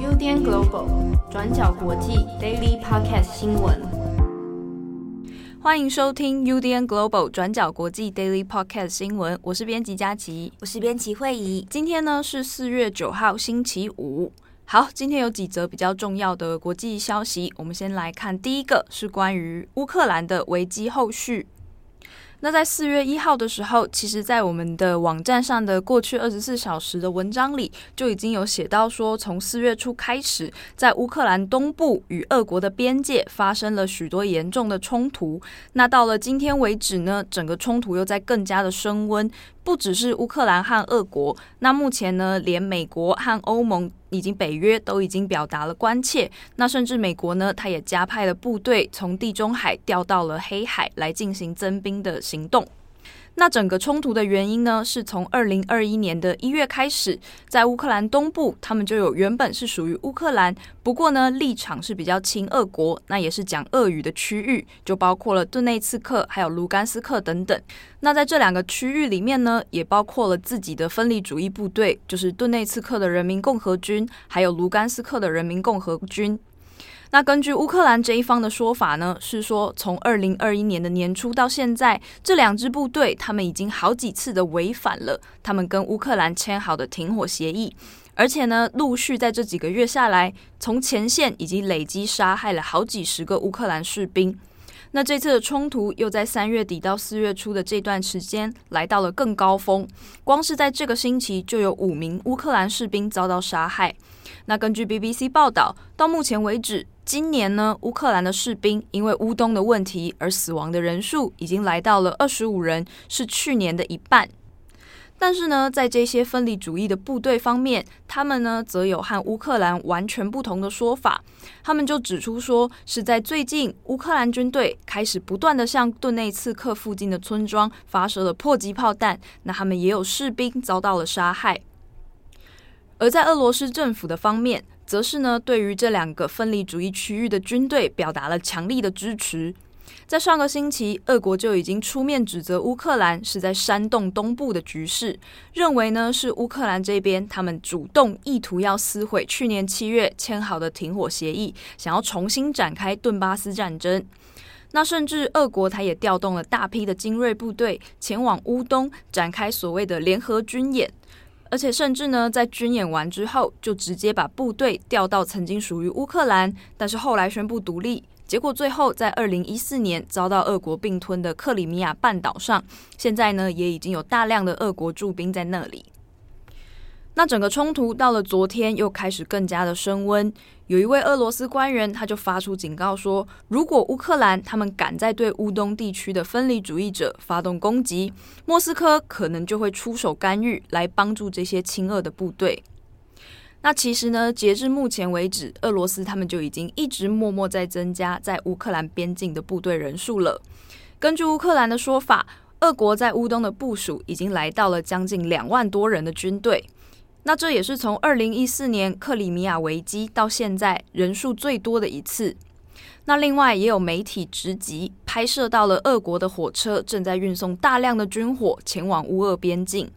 UDN Global 转角国际 Daily Podcast 新闻，欢迎收听 UDN Global 转角国际 Daily Podcast 新闻。我是编辑佳琪，我是编辑慧仪。今天呢是四月九号，星期五。好，今天有几则比较重要的国际消息，我们先来看第一个，是关于乌克兰的危机后续。那在四月一号的时候，其实，在我们的网站上的过去二十四小时的文章里，就已经有写到说，从四月初开始，在乌克兰东部与俄国的边界发生了许多严重的冲突。那到了今天为止呢，整个冲突又在更加的升温。不只是乌克兰和俄国，那目前呢，连美国和欧盟以及北约都已经表达了关切。那甚至美国呢，他也加派了部队从地中海调到了黑海来进行增兵的行动。那整个冲突的原因呢，是从二零二一年的一月开始，在乌克兰东部，他们就有原本是属于乌克兰，不过呢立场是比较亲俄国，那也是讲俄语的区域，就包括了顿内茨克还有卢甘斯克等等。那在这两个区域里面呢，也包括了自己的分离主义部队，就是顿内茨克的人民共和军，还有卢甘斯克的人民共和军。那根据乌克兰这一方的说法呢，是说从二零二一年的年初到现在，这两支部队他们已经好几次的违反了他们跟乌克兰签好的停火协议，而且呢，陆续在这几个月下来，从前线已经累积杀害了好几十个乌克兰士兵。那这次的冲突又在三月底到四月初的这段时间来到了更高峰，光是在这个星期就有五名乌克兰士兵遭到杀害。那根据 BBC 报道，到目前为止，今年呢，乌克兰的士兵因为乌东的问题而死亡的人数已经来到了二十五人，是去年的一半。但是呢，在这些分离主义的部队方面，他们呢则有和乌克兰完全不同的说法。他们就指出说，是在最近，乌克兰军队开始不断的向顿内茨克附近的村庄发射了迫击炮弹，那他们也有士兵遭到了杀害。而在俄罗斯政府的方面，则是呢对于这两个分离主义区域的军队表达了强力的支持。在上个星期，俄国就已经出面指责乌克兰是在煽动东部的局势，认为呢是乌克兰这边他们主动意图要撕毁去年七月签好的停火协议，想要重新展开顿巴斯战争。那甚至俄国他也调动了大批的精锐部队前往乌东展开所谓的联合军演，而且甚至呢在军演完之后，就直接把部队调到曾经属于乌克兰，但是后来宣布独立。结果最后，在二零一四年遭到俄国并吞的克里米亚半岛上，现在呢也已经有大量的俄国驻兵在那里。那整个冲突到了昨天又开始更加的升温。有一位俄罗斯官员他就发出警告说，如果乌克兰他们敢再对乌东地区的分离主义者发动攻击，莫斯科可能就会出手干预，来帮助这些亲俄的部队。那其实呢，截至目前为止，俄罗斯他们就已经一直默默在增加在乌克兰边境的部队人数了。根据乌克兰的说法，俄国在乌东的部署已经来到了将近两万多人的军队。那这也是从二零一四年克里米亚危机到现在人数最多的一次。那另外也有媒体直击拍摄到了俄国的火车正在运送大量的军火前往乌俄边境。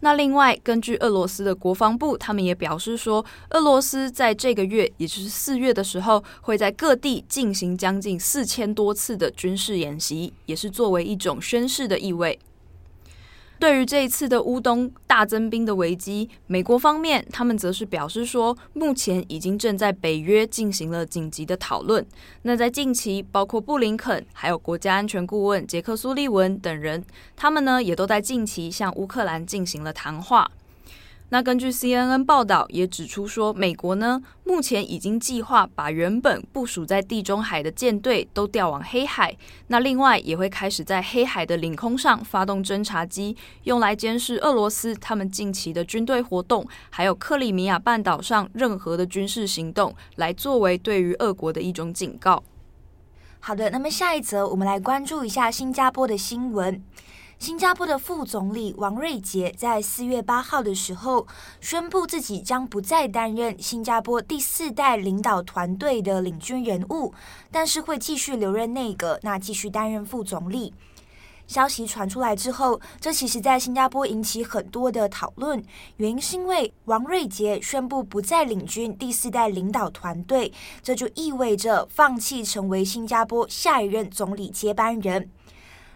那另外，根据俄罗斯的国防部，他们也表示说，俄罗斯在这个月，也就是四月的时候，会在各地进行将近四千多次的军事演习，也是作为一种宣示的意味。对于这一次的乌东大增兵的危机，美国方面他们则是表示说，目前已经正在北约进行了紧急的讨论。那在近期，包括布林肯还有国家安全顾问杰克苏利文等人，他们呢也都在近期向乌克兰进行了谈话。那根据 CNN 报道也指出说，美国呢目前已经计划把原本部署在地中海的舰队都调往黑海。那另外也会开始在黑海的领空上发动侦察机，用来监视俄罗斯他们近期的军队活动，还有克里米亚半岛上任何的军事行动，来作为对于俄国的一种警告。好的，那么下一则我们来关注一下新加坡的新闻。新加坡的副总理王瑞杰在四月八号的时候宣布，自己将不再担任新加坡第四代领导团队的领军人物，但是会继续留任内阁，那继续担任副总理。消息传出来之后，这其实在新加坡引起很多的讨论。原因是因为王瑞杰宣布不再领军第四代领导团队，这就意味着放弃成为新加坡下一任总理接班人。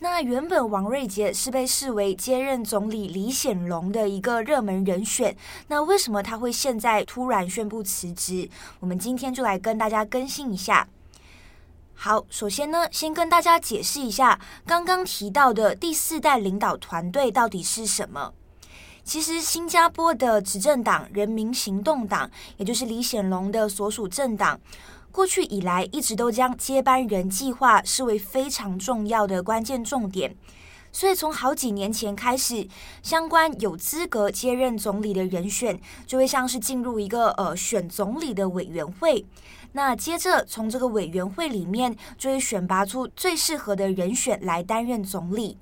那原本王瑞杰是被视为接任总理李显龙的一个热门人选，那为什么他会现在突然宣布辞职？我们今天就来跟大家更新一下。好，首先呢，先跟大家解释一下刚刚提到的第四代领导团队到底是什么。其实，新加坡的执政党人民行动党，也就是李显龙的所属政党，过去以来一直都将接班人计划视为非常重要的关键重点。所以，从好几年前开始，相关有资格接任总理的人选，就会像是进入一个呃选总理的委员会。那接着从这个委员会里面就会选拔出最适合的人选来担任总理。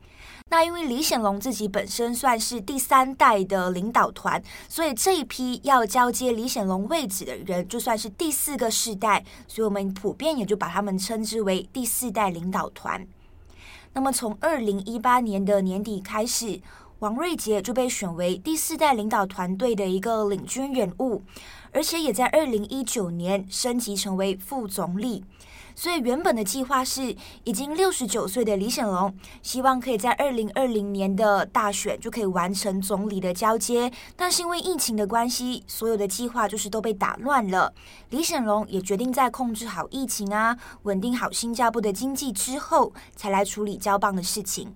那因为李显龙自己本身算是第三代的领导团，所以这一批要交接李显龙位置的人就算是第四个世代，所以我们普遍也就把他们称之为第四代领导团。那么从二零一八年的年底开始，王瑞杰就被选为第四代领导团队的一个领军人物。而且也在二零一九年升级成为副总理，所以原本的计划是已经六十九岁的李显龙，希望可以在二零二零年的大选就可以完成总理的交接。但是因为疫情的关系，所有的计划就是都被打乱了。李显龙也决定在控制好疫情啊，稳定好新加坡的经济之后，才来处理交棒的事情。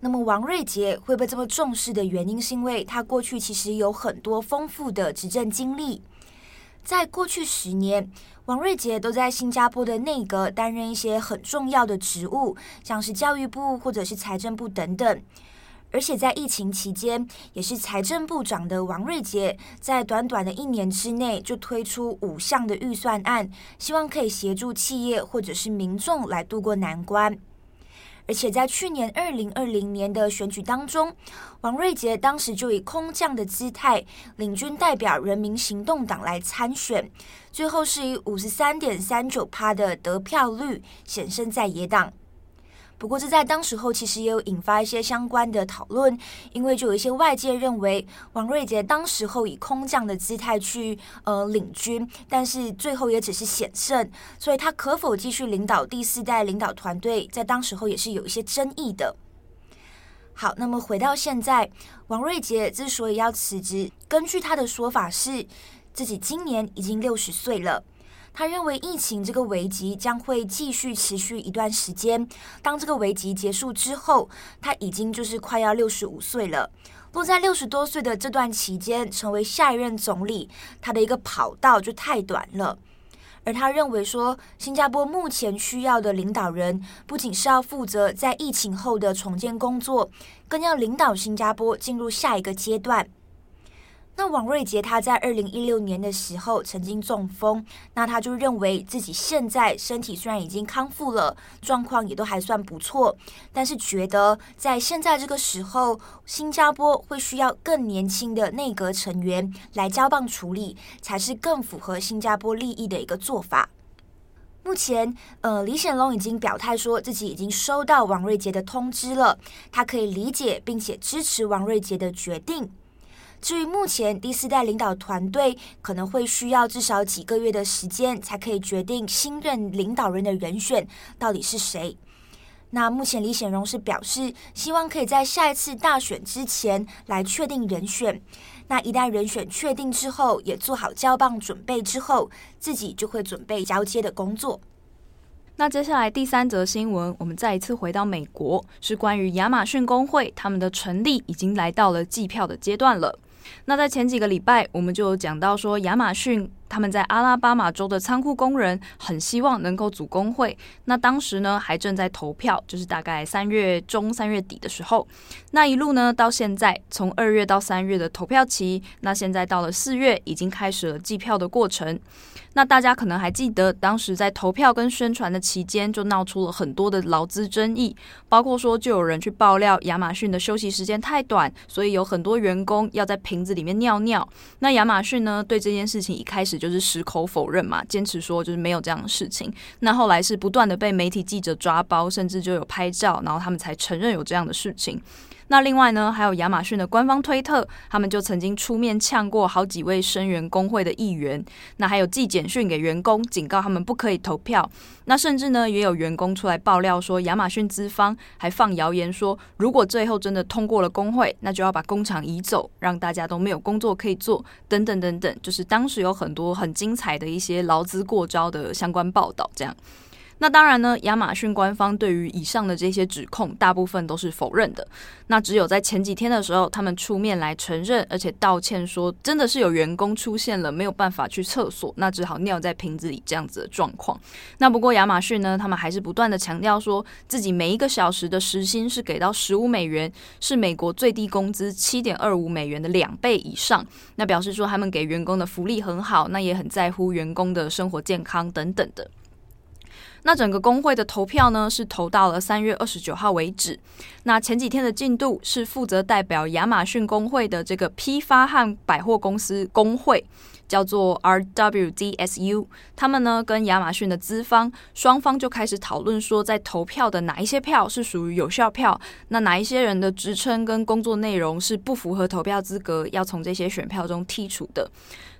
那么王瑞杰会被这么重视的原因，是因为他过去其实有很多丰富的执政经历。在过去十年，王瑞杰都在新加坡的内阁担任一些很重要的职务，像是教育部或者是财政部等等。而且在疫情期间，也是财政部长的王瑞杰，在短短的一年之内就推出五项的预算案，希望可以协助企业或者是民众来渡过难关。而且在去年二零二零年的选举当中，王瑞杰当时就以空降的姿态领军代表人民行动党来参选，最后是以五十三点三九趴的得票率险胜在野党。不过，这在当时候其实也有引发一些相关的讨论，因为就有一些外界认为，王瑞杰当时候以空降的姿态去呃领军，但是最后也只是险胜，所以他可否继续领导第四代领导团队，在当时候也是有一些争议的。好，那么回到现在，王瑞杰之所以要辞职，根据他的说法是，自己今年已经六十岁了。他认为疫情这个危机将会继续持续一段时间。当这个危机结束之后，他已经就是快要六十五岁了。落在六十多岁的这段期间，成为下一任总理，他的一个跑道就太短了。而他认为说，新加坡目前需要的领导人，不仅是要负责在疫情后的重建工作，更要领导新加坡进入下一个阶段。那王瑞杰他在二零一六年的时候曾经中风，那他就认为自己现在身体虽然已经康复了，状况也都还算不错，但是觉得在现在这个时候，新加坡会需要更年轻的内阁成员来交棒处理，才是更符合新加坡利益的一个做法。目前，呃，李显龙已经表态说自己已经收到王瑞杰的通知了，他可以理解并且支持王瑞杰的决定。至于目前第四代领导团队可能会需要至少几个月的时间，才可以决定新任领导人的人选到底是谁。那目前李显荣是表示，希望可以在下一次大选之前来确定人选。那一旦人选确定之后，也做好交棒准备之后，自己就会准备交接的工作。那接下来第三则新闻，我们再一次回到美国，是关于亚马逊工会，他们的成立已经来到了计票的阶段了。那在前几个礼拜，我们就讲到说，亚马逊他们在阿拉巴马州的仓库工人很希望能够组工会。那当时呢，还正在投票，就是大概三月中、三月底的时候。那一路呢，到现在，从二月到三月的投票期，那现在到了四月，已经开始了计票的过程。那大家可能还记得，当时在投票跟宣传的期间，就闹出了很多的劳资争议，包括说就有人去爆料亚马逊的休息时间太短，所以有很多员工要在瓶子里面尿尿。那亚马逊呢，对这件事情一开始就是矢口否认嘛，坚持说就是没有这样的事情。那后来是不断的被媒体记者抓包，甚至就有拍照，然后他们才承认有这样的事情。那另外呢，还有亚马逊的官方推特，他们就曾经出面呛过好几位声援工会的议员。那还有寄简讯给员工，警告他们不可以投票。那甚至呢，也有员工出来爆料说，亚马逊资方还放谣言说，如果最后真的通过了工会，那就要把工厂移走，让大家都没有工作可以做，等等等等。就是当时有很多很精彩的一些劳资过招的相关报道，这样。那当然呢，亚马逊官方对于以上的这些指控，大部分都是否认的。那只有在前几天的时候，他们出面来承认，而且道歉说，真的是有员工出现了没有办法去厕所，那只好尿在瓶子里这样子的状况。那不过亚马逊呢，他们还是不断的强调说自己每一个小时的时薪是给到十五美元，是美国最低工资七点二五美元的两倍以上。那表示说他们给员工的福利很好，那也很在乎员工的生活健康等等的。那整个工会的投票呢，是投到了三月二十九号为止。那前几天的进度是负责代表亚马逊工会的这个批发和百货公司工会，叫做 RWDSU。他们呢跟亚马逊的资方双方就开始讨论说，在投票的哪一些票是属于有效票，那哪一些人的职称跟工作内容是不符合投票资格，要从这些选票中剔除的。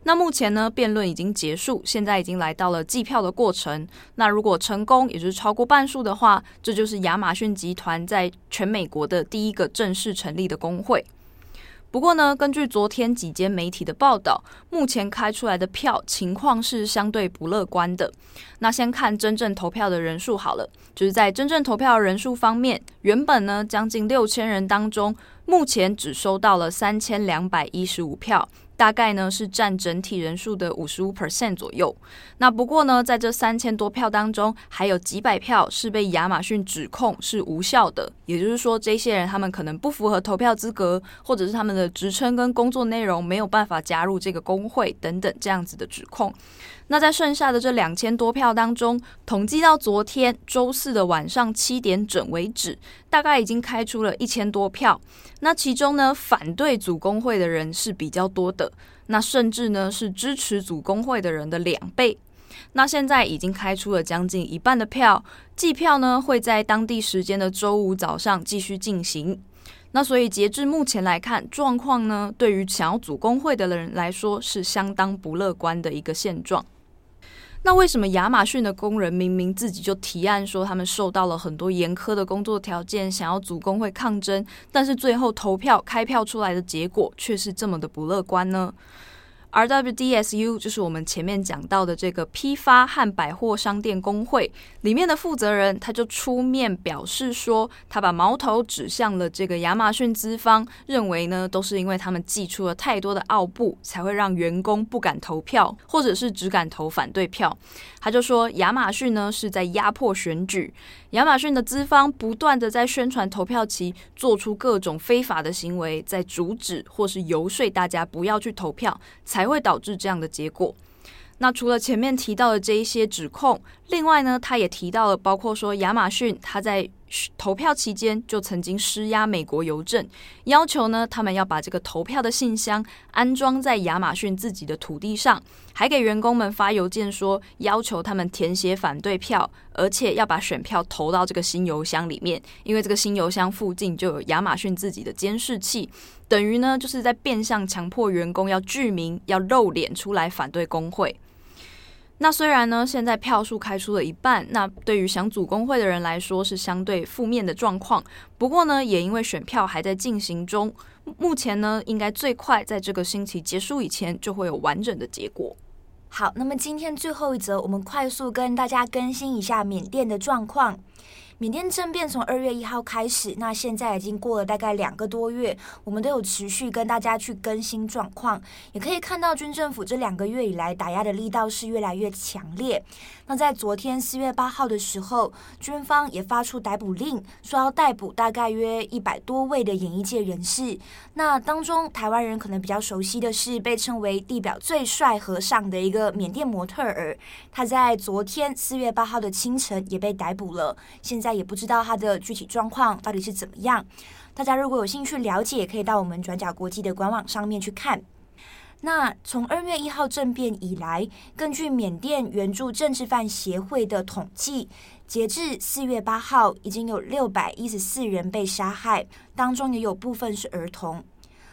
那目前呢，辩论已经结束，现在已经来到了计票的过程。那如果成功，也就是超过半数的话，这就是亚马逊集团在全美国的第一个正式成立的工会。不过呢，根据昨天几间媒体的报道，目前开出来的票情况是相对不乐观的。那先看真正投票的人数好了，就是在真正投票人数方面，原本呢将近六千人当中，目前只收到了三千两百一十五票。大概呢是占整体人数的五十五 percent 左右。那不过呢，在这三千多票当中，还有几百票是被亚马逊指控是无效的。也就是说，这些人他们可能不符合投票资格，或者是他们的职称跟工作内容没有办法加入这个工会等等这样子的指控。那在剩下的这两千多票当中，统计到昨天周四的晚上七点整为止，大概已经开出了一千多票。那其中呢，反对组工会的人是比较多的，那甚至呢是支持组工会的人的两倍。那现在已经开出了将近一半的票，计票呢会在当地时间的周五早上继续进行。那所以截至目前来看，状况呢对于想要组工会的人来说是相当不乐观的一个现状。那为什么亚马逊的工人明明自己就提案说他们受到了很多严苛的工作条件，想要组工会抗争，但是最后投票开票出来的结果却是这么的不乐观呢？？RWDSU 就是我们前面讲到的这个批发和百货商店工会里面的负责人，他就出面表示说，他把矛头指向了这个亚马逊资方，认为呢都是因为他们寄出了太多的奥布，才会让员工不敢投票，或者是只敢投反对票。他就说亚马逊呢是在压迫选举，亚马逊的资方不断的在宣传投票期做出各种非法的行为，在阻止或是游说大家不要去投票，才。才会导致这样的结果。那除了前面提到的这一些指控，另外呢，他也提到了，包括说亚马逊他在投票期间就曾经施压美国邮政，要求呢他们要把这个投票的信箱安装在亚马逊自己的土地上，还给员工们发邮件说，要求他们填写反对票，而且要把选票投到这个新邮箱里面，因为这个新邮箱附近就有亚马逊自己的监视器，等于呢就是在变相强迫员工要具名，要露脸出来反对工会。那虽然呢，现在票数开出了一半，那对于想组工会的人来说是相对负面的状况。不过呢，也因为选票还在进行中，目前呢，应该最快在这个星期结束以前就会有完整的结果。好，那么今天最后一则，我们快速跟大家更新一下缅甸的状况。缅甸政变从二月一号开始，那现在已经过了大概两个多月，我们都有持续跟大家去更新状况，也可以看到军政府这两个月以来打压的力道是越来越强烈。那在昨天四月八号的时候，军方也发出逮捕令，说要逮捕大概约一百多位的演艺界人士。那当中，台湾人可能比较熟悉的是被称为“地表最帅和尚”的一个缅甸模特儿，他在昨天四月八号的清晨也被逮捕了。现在也不知道他的具体状况到底是怎么样。大家如果有兴趣了解，可以到我们转角国际的官网上面去看。那从二月一号政变以来，根据缅甸援助政治犯协会的统计，截至四月八号，已经有六百一十四人被杀害，当中也有部分是儿童。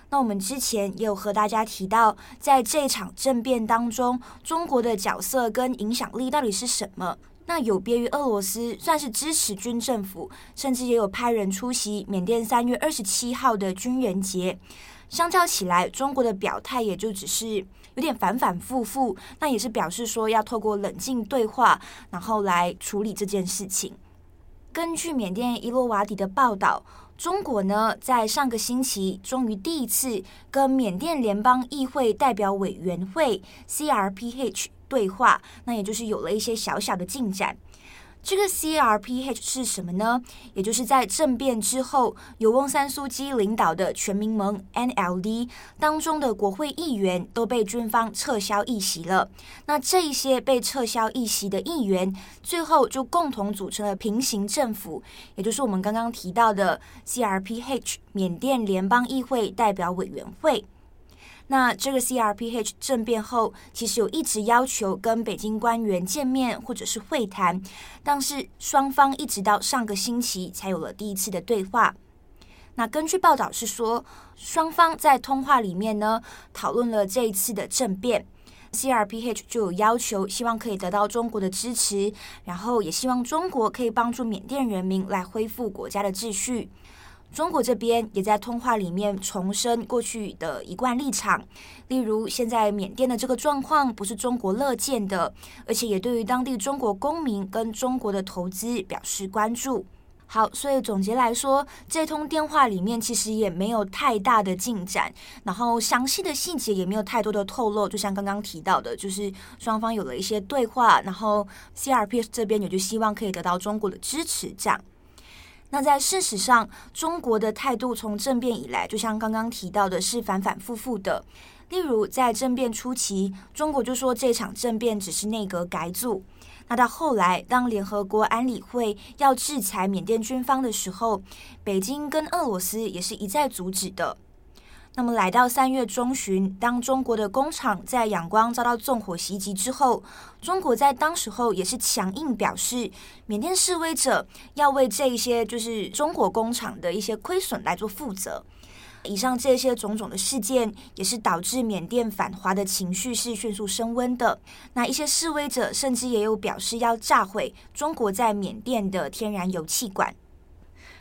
那我们之前也有和大家提到，在这场政变当中，中国的角色跟影响力到底是什么？那有别于俄罗斯，算是支持军政府，甚至也有派人出席缅甸三月二十七号的军人节。相较起来，中国的表态也就只是有点反反复复，那也是表示说要透过冷静对话，然后来处理这件事情。根据缅甸伊洛瓦底的报道，中国呢在上个星期终于第一次跟缅甸联邦议会代表委员会 （CRPH） 对话，那也就是有了一些小小的进展。这个 CRPH 是什么呢？也就是在政变之后，由翁三苏基领导的全民盟 （NLD） 当中的国会议员都被军方撤销议席了。那这一些被撤销议席的议员，最后就共同组成了平行政府，也就是我们刚刚提到的 CRPH 缅甸联邦议会代表委员会。那这个 CRPH 政变后，其实有一直要求跟北京官员见面或者是会谈，但是双方一直到上个星期才有了第一次的对话。那根据报道是说，双方在通话里面呢，讨论了这一次的政变，CRPH 就有要求，希望可以得到中国的支持，然后也希望中国可以帮助缅甸人民来恢复国家的秩序。中国这边也在通话里面重申过去的一贯立场，例如现在缅甸的这个状况不是中国乐见的，而且也对于当地中国公民跟中国的投资表示关注。好，所以总结来说，这通电话里面其实也没有太大的进展，然后详细的细节也没有太多的透露，就像刚刚提到的，就是双方有了一些对话，然后 C R P S 这边也就希望可以得到中国的支持，这样。那在事实上，中国的态度从政变以来，就像刚刚提到的，是反反复复的。例如，在政变初期，中国就说这场政变只是内阁改组；那到后来，当联合国安理会要制裁缅甸军方的时候，北京跟俄罗斯也是一再阻止的。那么来到三月中旬，当中国的工厂在仰光遭到纵火袭击之后，中国在当时候也是强硬表示，缅甸示威者要为这一些就是中国工厂的一些亏损来做负责。以上这些种种的事件，也是导致缅甸反华的情绪是迅速升温的。那一些示威者甚至也有表示要炸毁中国在缅甸的天然油气管。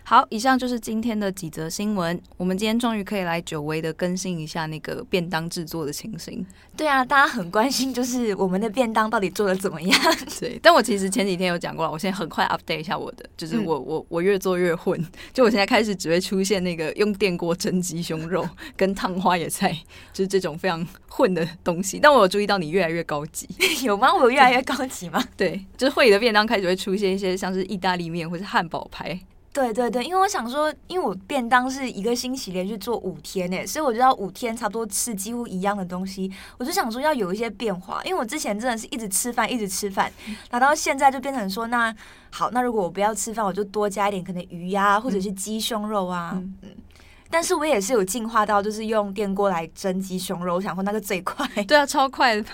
好，以上就是今天的几则新闻。我们今天终于可以来久违的更新一下那个便当制作的情形。对啊，大家很关心，就是我们的便当到底做的怎么样？对，但我其实前几天有讲过了，我现在很快 update 一下我的，就是我、嗯、我我越做越混，就我现在开始只会出现那个用电锅蒸鸡胸肉跟烫花野菜，就是这种非常混的东西。但我有注意到你越来越高级，有吗？我有越来越高级吗？对，就是会议的便当开始会出现一些像是意大利面或是汉堡排。对对对，因为我想说，因为我便当是一个星期连续做五天诶，所以我就要五天差不多吃几乎一样的东西。我就想说要有一些变化，因为我之前真的是一直吃饭，一直吃饭，然后到现在就变成说，那好，那如果我不要吃饭，我就多加一点可能鱼呀、啊，或者是鸡胸肉啊。嗯嗯但是我也是有进化到，就是用电锅来蒸鸡胸肉，我想说那个最快。对啊，超快的，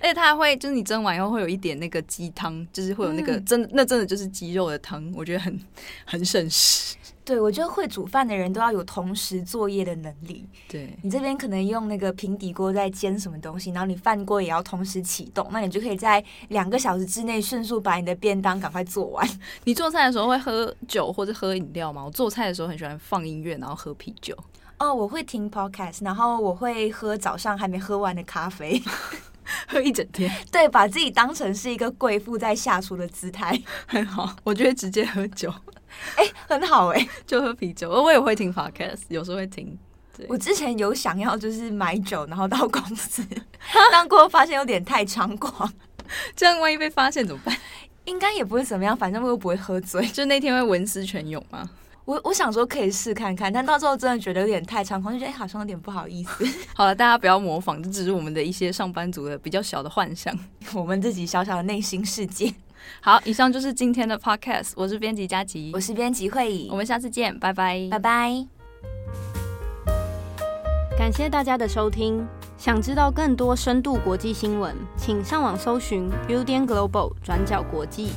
而且它还会，就是你蒸完以后会有一点那个鸡汤，就是会有那个真、那真的就是鸡肉的汤，我觉得很很省事。对，我觉得会煮饭的人都要有同时作业的能力。对，你这边可能用那个平底锅在煎什么东西，然后你饭锅也要同时启动，那你就可以在两个小时之内迅速把你的便当赶快做完。你做菜的时候会喝酒或者喝饮料吗？我做菜的时候很喜欢放音乐，然后喝啤酒。哦，我会听 podcast，然后我会喝早上还没喝完的咖啡，喝一整天。对，把自己当成是一个贵妇在下厨的姿态，很好。我就会直接喝酒。哎、欸，很好哎、欸，就喝啤酒。我也会听 podcast，有时候会听。我之前有想要就是买酒，然后到公司，但过后发现有点太猖狂，这样万一被发现怎么办？应该也不会怎么样，反正我又不会喝醉。就那天会文思泉涌吗？我我想说可以试看看，但到最后真的觉得有点太猖狂，就觉得哎、欸，好像有点不好意思。好了，大家不要模仿，这只是我们的一些上班族的比较小的幻想，我们自己小小的内心世界。好，以上就是今天的 podcast。我是编辑佳琪，我是编辑慧仪，我们下次见，拜拜，拜拜。感谢大家的收听。想知道更多深度国际新闻，请上网搜寻 Udan Global 转角国际。